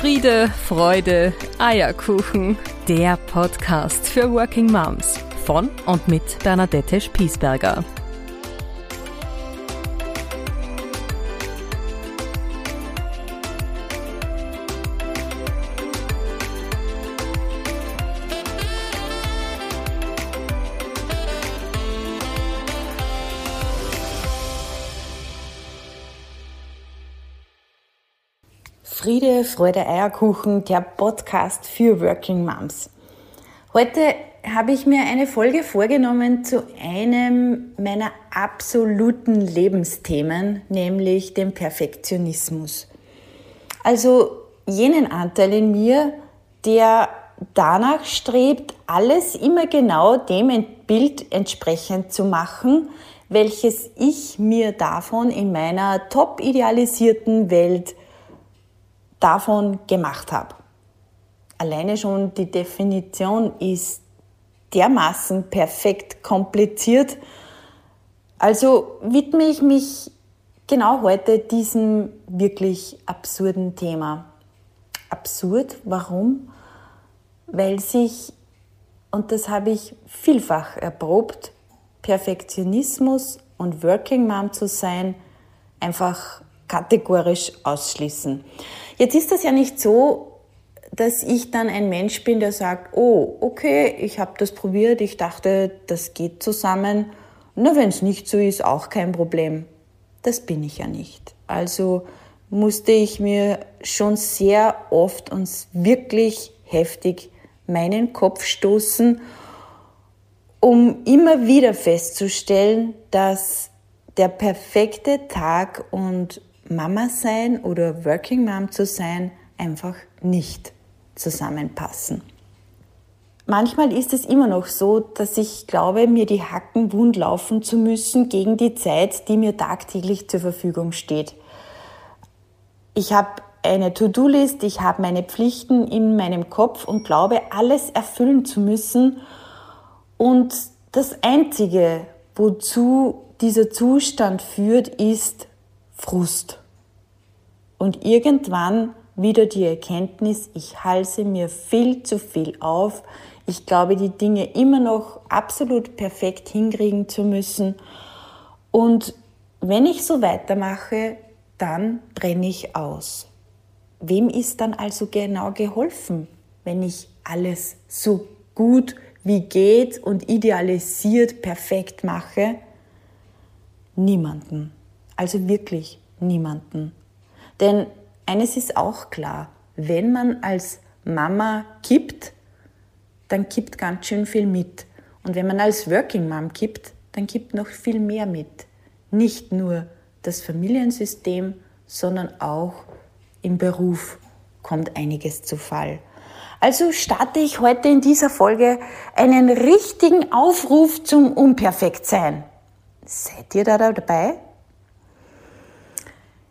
Friede, Freude, Eierkuchen. Der Podcast für Working Moms von und mit Bernadette Spiesberger. Freude, Eierkuchen, der Podcast für Working Moms. Heute habe ich mir eine Folge vorgenommen zu einem meiner absoluten Lebensthemen, nämlich dem Perfektionismus. Also jenen Anteil in mir, der danach strebt, alles immer genau dem Bild entsprechend zu machen, welches ich mir davon in meiner top idealisierten Welt davon gemacht habe. Alleine schon die Definition ist dermaßen perfekt kompliziert. Also widme ich mich genau heute diesem wirklich absurden Thema. Absurd, warum? Weil sich, und das habe ich vielfach erprobt, Perfektionismus und Working Mom zu sein einfach kategorisch ausschließen. Jetzt ist das ja nicht so, dass ich dann ein Mensch bin, der sagt, oh, okay, ich habe das probiert, ich dachte, das geht zusammen. Na, wenn es nicht so ist, auch kein Problem. Das bin ich ja nicht. Also musste ich mir schon sehr oft und wirklich heftig meinen Kopf stoßen, um immer wieder festzustellen, dass der perfekte Tag und Mama sein oder Working Mom zu sein einfach nicht zusammenpassen. Manchmal ist es immer noch so, dass ich glaube, mir die Hacken wund laufen zu müssen gegen die Zeit, die mir tagtäglich zur Verfügung steht. Ich habe eine To-Do-List, ich habe meine Pflichten in meinem Kopf und glaube, alles erfüllen zu müssen. Und das Einzige, wozu dieser Zustand führt, ist Frust. Und irgendwann wieder die Erkenntnis, ich halse mir viel zu viel auf. Ich glaube, die Dinge immer noch absolut perfekt hinkriegen zu müssen. Und wenn ich so weitermache, dann brenne ich aus. Wem ist dann also genau geholfen, wenn ich alles so gut wie geht und idealisiert perfekt mache? Niemanden. Also wirklich niemanden. Denn eines ist auch klar, wenn man als Mama kippt, dann kippt ganz schön viel mit. Und wenn man als Working Mom kippt, dann kippt noch viel mehr mit. Nicht nur das Familiensystem, sondern auch im Beruf kommt einiges zu Fall. Also starte ich heute in dieser Folge einen richtigen Aufruf zum Unperfektsein. Seid ihr da dabei?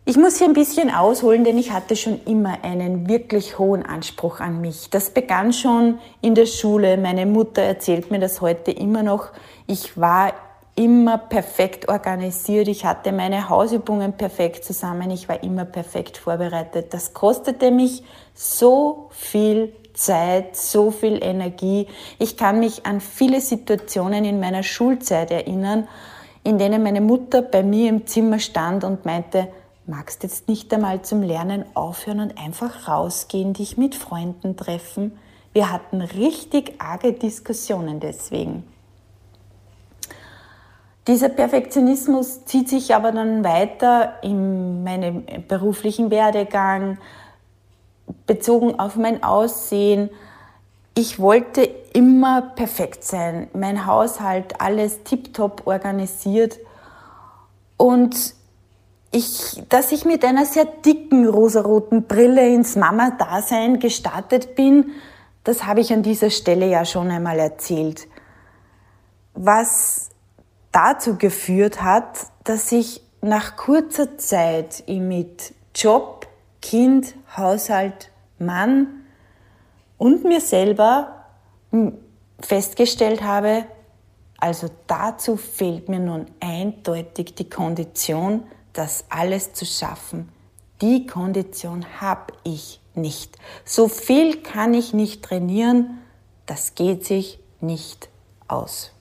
Ich muss hier ein bisschen ausholen, denn ich hatte schon immer einen wirklich hohen Anspruch an mich. Das begann schon in der Schule. Meine Mutter erzählt mir das heute immer noch. Ich war immer perfekt organisiert. Ich hatte meine Hausübungen perfekt zusammen. Ich war immer perfekt vorbereitet. Das kostete mich so viel Zeit, so viel Energie. Ich kann mich an viele Situationen in meiner Schulzeit erinnern, in denen meine Mutter bei mir im Zimmer stand und meinte, magst jetzt nicht einmal zum Lernen aufhören und einfach rausgehen, dich mit Freunden treffen? Wir hatten richtig arge Diskussionen deswegen. Dieser Perfektionismus zieht sich aber dann weiter in meinem beruflichen Werdegang, bezogen auf mein Aussehen. Ich wollte immer perfekt sein, mein Haushalt, alles tiptop organisiert. Und ich, dass ich mit einer sehr dicken rosaroten Brille ins Mama-Dasein gestartet bin, das habe ich an dieser Stelle ja schon einmal erzählt. Was dazu geführt hat, dass ich nach kurzer Zeit mit Job, Kind, Haushalt, Mann und mir selber festgestellt habe, also dazu fehlt mir nun eindeutig die Kondition, das alles zu schaffen. Die Kondition habe ich nicht. So viel kann ich nicht trainieren, das geht sich nicht aus.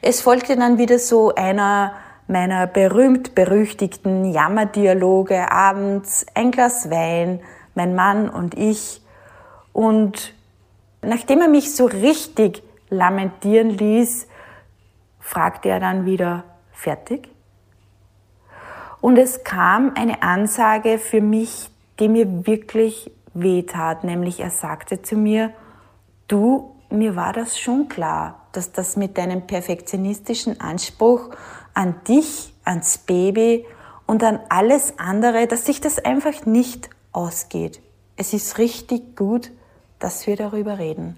Es folgte dann wieder so einer meiner berühmt-berüchtigten Jammerdialoge abends, ein Glas Wein, mein Mann und ich. Und nachdem er mich so richtig lamentieren ließ, fragte er dann wieder, fertig? Und es kam eine Ansage für mich, die mir wirklich wehtat, nämlich er sagte zu mir, du, mir war das schon klar, dass das mit deinem perfektionistischen Anspruch an dich, ans Baby und an alles andere, dass sich das einfach nicht ausgeht. Es ist richtig gut, dass wir darüber reden.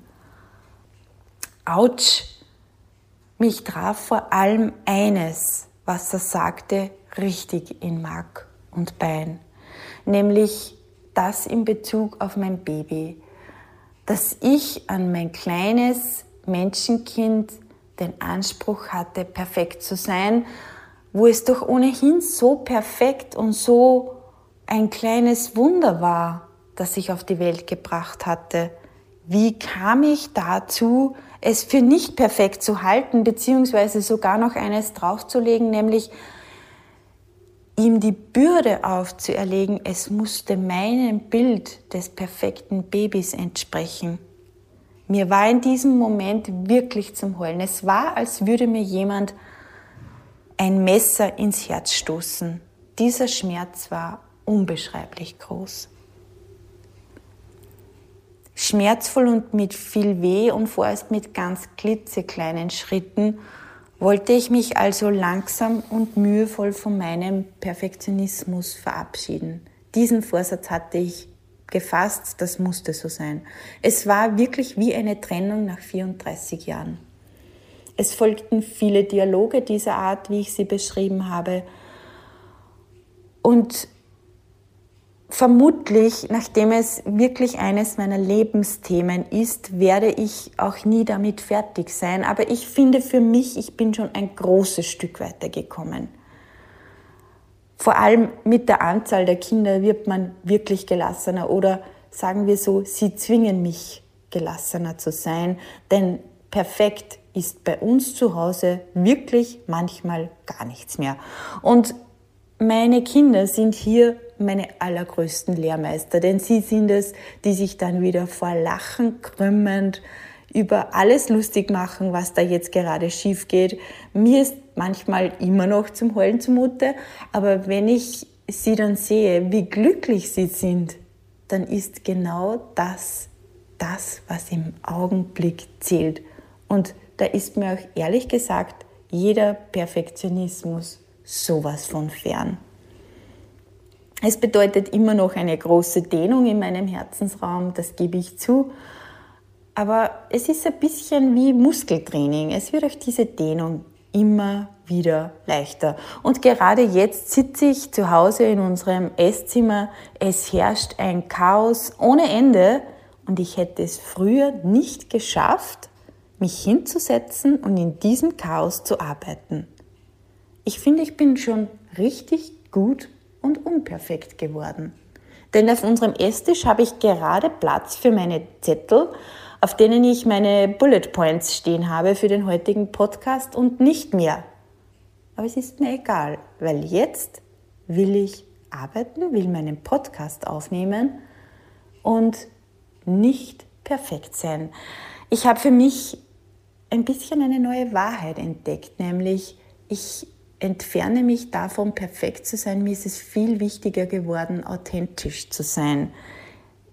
Autsch! Mich traf vor allem eines, was er sagte, richtig in Mark und Bein, nämlich das in Bezug auf mein Baby, dass ich an mein kleines Menschenkind den Anspruch hatte, perfekt zu sein, wo es doch ohnehin so perfekt und so ein kleines Wunder war, das ich auf die Welt gebracht hatte. Wie kam ich dazu, es für nicht perfekt zu halten, beziehungsweise sogar noch eines draufzulegen, nämlich ihm die Bürde aufzuerlegen, es musste meinem Bild des perfekten Babys entsprechen. Mir war in diesem Moment wirklich zum Heulen. Es war, als würde mir jemand ein Messer ins Herz stoßen. Dieser Schmerz war unbeschreiblich groß. Schmerzvoll und mit viel Weh und vorerst mit ganz klitzekleinen Schritten wollte ich mich also langsam und mühevoll von meinem Perfektionismus verabschieden. Diesen Vorsatz hatte ich gefasst, das musste so sein. Es war wirklich wie eine Trennung nach 34 Jahren. Es folgten viele Dialoge dieser Art, wie ich sie beschrieben habe. Und vermutlich, nachdem es wirklich eines meiner Lebensthemen ist, werde ich auch nie damit fertig sein. Aber ich finde für mich, ich bin schon ein großes Stück weiter gekommen. Vor allem mit der Anzahl der Kinder wird man wirklich gelassener oder sagen wir so, sie zwingen mich gelassener zu sein, denn perfekt ist bei uns zu Hause wirklich manchmal gar nichts mehr. Und meine Kinder sind hier meine allergrößten Lehrmeister, denn sie sind es, die sich dann wieder vor Lachen krümmend über alles lustig machen, was da jetzt gerade schief geht. Mir ist manchmal immer noch zum Heulen zumute, aber wenn ich sie dann sehe, wie glücklich sie sind, dann ist genau das das, was im Augenblick zählt. Und da ist mir auch ehrlich gesagt jeder Perfektionismus sowas von fern. Es bedeutet immer noch eine große Dehnung in meinem Herzensraum, das gebe ich zu. Aber es ist ein bisschen wie Muskeltraining. Es wird auch diese Dehnung immer wieder leichter. Und gerade jetzt sitze ich zu Hause in unserem Esszimmer. Es herrscht ein Chaos ohne Ende und ich hätte es früher nicht geschafft, mich hinzusetzen und in diesem Chaos zu arbeiten. Ich finde, ich bin schon richtig gut und unperfekt geworden. Denn auf unserem Esstisch habe ich gerade Platz für meine Zettel auf denen ich meine Bullet Points stehen habe für den heutigen Podcast und nicht mehr. Aber es ist mir egal, weil jetzt will ich arbeiten, will meinen Podcast aufnehmen und nicht perfekt sein. Ich habe für mich ein bisschen eine neue Wahrheit entdeckt, nämlich ich entferne mich davon, perfekt zu sein. Mir ist es viel wichtiger geworden, authentisch zu sein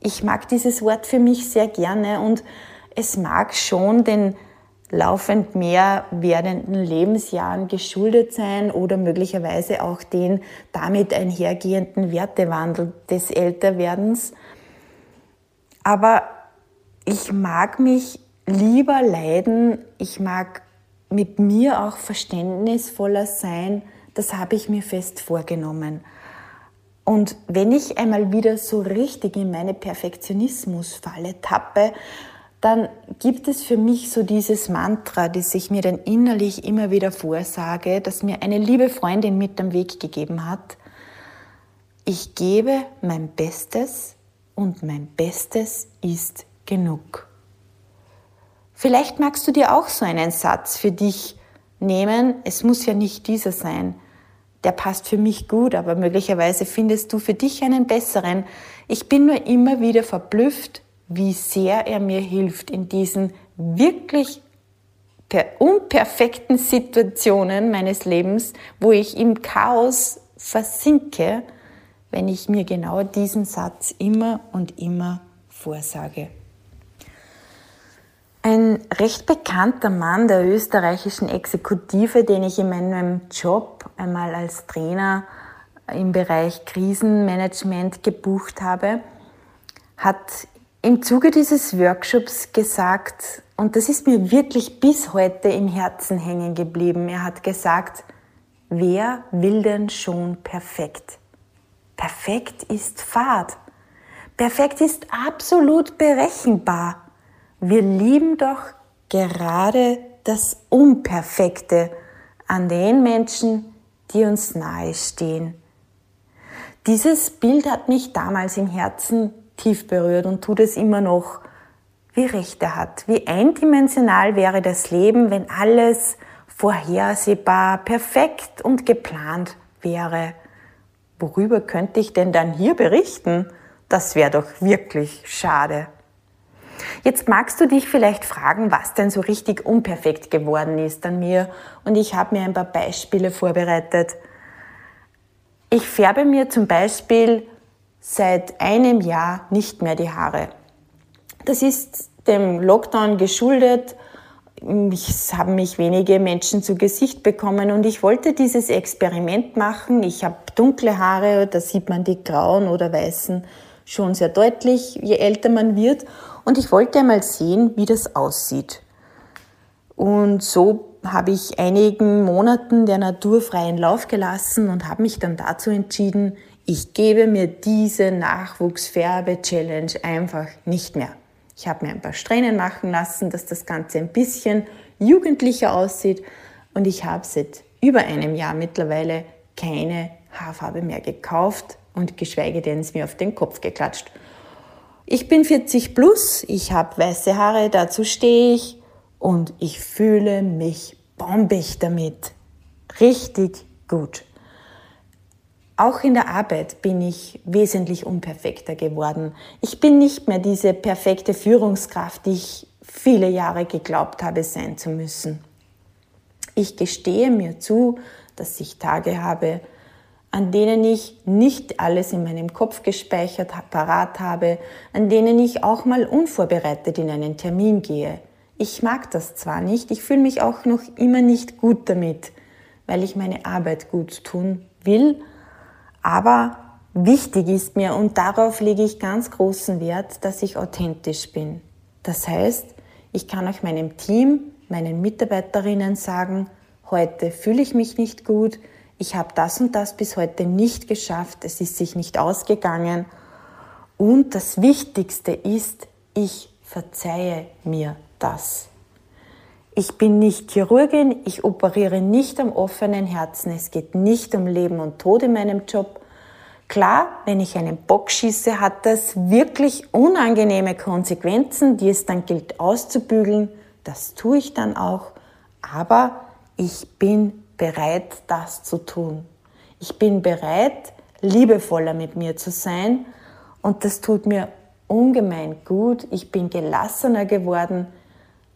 ich mag dieses Wort für mich sehr gerne und es mag schon den laufend mehr werdenden Lebensjahren geschuldet sein oder möglicherweise auch den damit einhergehenden Wertewandel des Älterwerdens. Aber ich mag mich lieber leiden, ich mag mit mir auch verständnisvoller sein, das habe ich mir fest vorgenommen. Und wenn ich einmal wieder so richtig in meine Perfektionismusfalle tappe, dann gibt es für mich so dieses Mantra, das ich mir dann innerlich immer wieder vorsage, das mir eine liebe Freundin mit am Weg gegeben hat. ich gebe mein Bestes und mein Bestes ist genug. Vielleicht magst du dir auch so einen Satz für dich nehmen. Es muss ja nicht dieser sein. Der passt für mich gut, aber möglicherweise findest du für dich einen besseren. Ich bin nur immer wieder verblüfft, wie sehr er mir hilft in diesen wirklich unperfekten Situationen meines Lebens, wo ich im Chaos versinke, wenn ich mir genau diesen Satz immer und immer vorsage. Ein recht bekannter Mann der österreichischen Exekutive, den ich in meinem Job einmal als Trainer im Bereich Krisenmanagement gebucht habe, hat im Zuge dieses Workshops gesagt, und das ist mir wirklich bis heute im Herzen hängen geblieben, er hat gesagt, wer will denn schon perfekt? Perfekt ist Fahrt. Perfekt ist absolut berechenbar. Wir lieben doch gerade das Unperfekte an den Menschen, die uns nahestehen. Dieses Bild hat mich damals im Herzen tief berührt und tut es immer noch. Wie recht er hat. Wie eindimensional wäre das Leben, wenn alles vorhersehbar, perfekt und geplant wäre. Worüber könnte ich denn dann hier berichten? Das wäre doch wirklich schade. Jetzt magst du dich vielleicht fragen, was denn so richtig unperfekt geworden ist an mir. Und ich habe mir ein paar Beispiele vorbereitet. Ich färbe mir zum Beispiel seit einem Jahr nicht mehr die Haare. Das ist dem Lockdown geschuldet. Es haben mich wenige Menschen zu Gesicht bekommen und ich wollte dieses Experiment machen. Ich habe dunkle Haare, da sieht man die grauen oder weißen schon sehr deutlich, je älter man wird. Und ich wollte einmal sehen, wie das aussieht. Und so habe ich einigen Monaten der Natur freien Lauf gelassen und habe mich dann dazu entschieden, ich gebe mir diese Nachwuchsfärbe-Challenge einfach nicht mehr. Ich habe mir ein paar Strähnen machen lassen, dass das Ganze ein bisschen jugendlicher aussieht und ich habe seit über einem Jahr mittlerweile keine Haarfarbe mehr gekauft und geschweige denn es mir auf den Kopf geklatscht. Ich bin 40 plus, ich habe weiße Haare, dazu stehe ich und ich fühle mich bombig damit. Richtig gut. Auch in der Arbeit bin ich wesentlich unperfekter geworden. Ich bin nicht mehr diese perfekte Führungskraft, die ich viele Jahre geglaubt habe sein zu müssen. Ich gestehe mir zu, dass ich Tage habe, an denen ich nicht alles in meinem Kopf gespeichert parat habe, an denen ich auch mal unvorbereitet in einen Termin gehe. Ich mag das zwar nicht, ich fühle mich auch noch immer nicht gut damit, weil ich meine Arbeit gut tun will, aber wichtig ist mir und darauf lege ich ganz großen Wert, dass ich authentisch bin. Das heißt, ich kann auch meinem Team, meinen Mitarbeiterinnen sagen, heute fühle ich mich nicht gut, ich habe das und das bis heute nicht geschafft, es ist sich nicht ausgegangen. Und das Wichtigste ist, ich verzeihe mir das. Ich bin nicht Chirurgin, ich operiere nicht am offenen Herzen, es geht nicht um Leben und Tod in meinem Job. Klar, wenn ich einen Bock schieße, hat das wirklich unangenehme Konsequenzen, die es dann gilt auszubügeln. Das tue ich dann auch. Aber ich bin bereit, das zu tun. Ich bin bereit, liebevoller mit mir zu sein und das tut mir ungemein gut. Ich bin gelassener geworden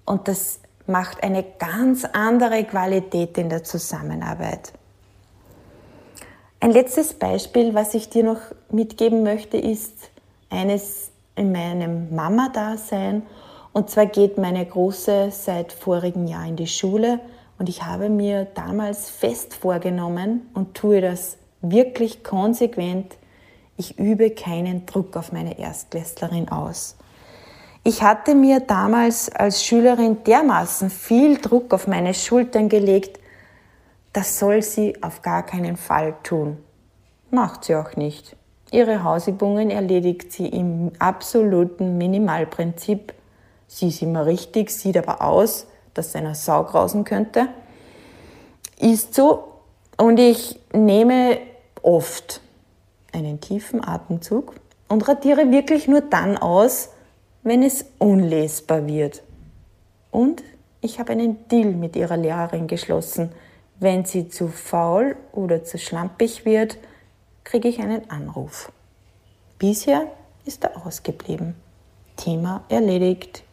und das macht eine ganz andere Qualität in der Zusammenarbeit. Ein letztes Beispiel, was ich dir noch mitgeben möchte, ist eines in meinem Mama-Dasein. Und zwar geht meine Große seit vorigen Jahr in die Schule und ich habe mir damals fest vorgenommen und tue das wirklich konsequent, ich übe keinen Druck auf meine Erstklässlerin aus. Ich hatte mir damals als Schülerin dermaßen viel Druck auf meine Schultern gelegt, das soll sie auf gar keinen Fall tun. Macht sie auch nicht. Ihre Hausübungen erledigt sie im absoluten Minimalprinzip. Sie ist immer richtig, sieht aber aus, dass einer Sau grausen könnte. Ist so. Und ich nehme oft einen tiefen Atemzug und radiere wirklich nur dann aus, wenn es unlesbar wird. Und ich habe einen Deal mit ihrer Lehrerin geschlossen. Wenn sie zu faul oder zu schlampig wird, kriege ich einen Anruf. Bisher ist er ausgeblieben. Thema erledigt.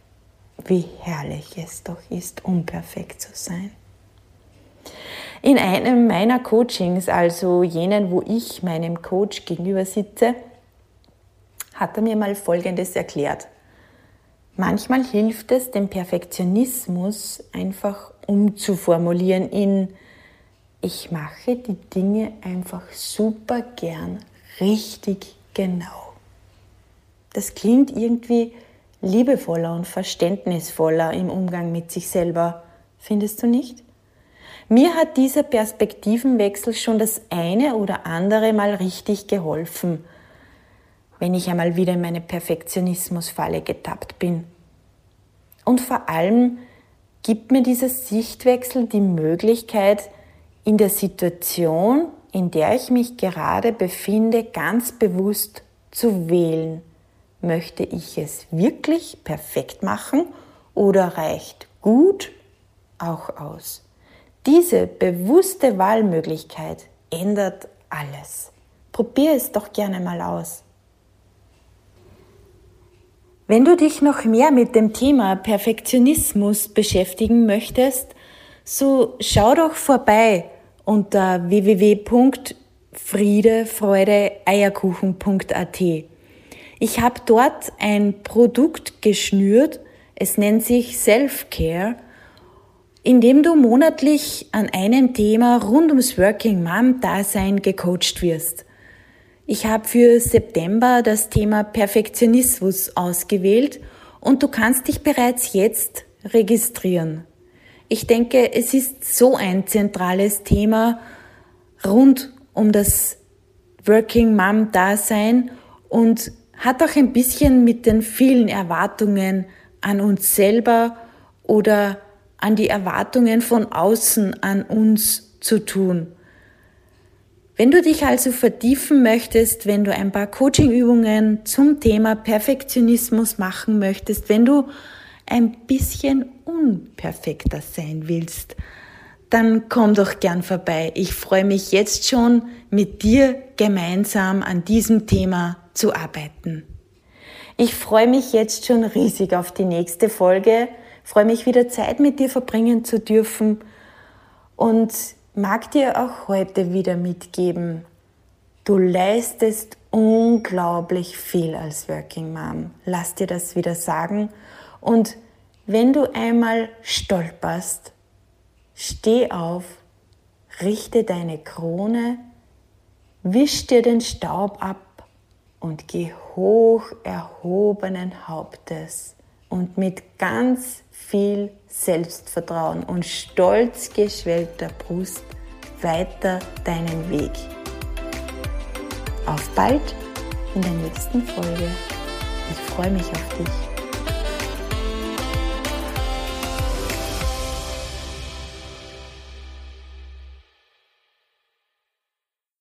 Wie herrlich es doch ist, unperfekt zu sein. In einem meiner Coachings, also jenen, wo ich meinem Coach gegenüber sitze, hat er mir mal Folgendes erklärt. Manchmal hilft es, den Perfektionismus einfach umzuformulieren in ich mache die Dinge einfach super gern richtig genau. Das klingt irgendwie liebevoller und verständnisvoller im Umgang mit sich selber, findest du nicht? Mir hat dieser Perspektivenwechsel schon das eine oder andere Mal richtig geholfen, wenn ich einmal wieder in meine Perfektionismusfalle getappt bin. Und vor allem gibt mir dieser Sichtwechsel die Möglichkeit, in der Situation, in der ich mich gerade befinde, ganz bewusst zu wählen. Möchte ich es wirklich perfekt machen oder reicht gut auch aus? Diese bewusste Wahlmöglichkeit ändert alles. Probier es doch gerne mal aus. Wenn du dich noch mehr mit dem Thema Perfektionismus beschäftigen möchtest, so schau doch vorbei unter www.friedefreudeeierkuchen.at. Ich habe dort ein Produkt geschnürt, es nennt sich Self-Care indem du monatlich an einem Thema rund ums Working Mom Dasein gecoacht wirst. Ich habe für September das Thema Perfektionismus ausgewählt und du kannst dich bereits jetzt registrieren. Ich denke, es ist so ein zentrales Thema rund um das Working Mom Dasein und hat auch ein bisschen mit den vielen Erwartungen an uns selber oder an die Erwartungen von außen an uns zu tun. Wenn du dich also vertiefen möchtest, wenn du ein paar Coachingübungen zum Thema Perfektionismus machen möchtest, wenn du ein bisschen unperfekter sein willst, dann komm doch gern vorbei. Ich freue mich jetzt schon, mit dir gemeinsam an diesem Thema zu arbeiten. Ich freue mich jetzt schon riesig auf die nächste Folge freue mich wieder Zeit mit dir verbringen zu dürfen und mag dir auch heute wieder mitgeben, du leistest unglaublich viel als Working Mom. Lass dir das wieder sagen. Und wenn du einmal stolperst, steh auf, richte deine Krone, wisch dir den Staub ab und geh hoch erhobenen Hauptes und mit ganz viel Selbstvertrauen und stolz geschwellter Brust weiter deinen Weg. Auf bald in der nächsten Folge. Ich freue mich auf dich.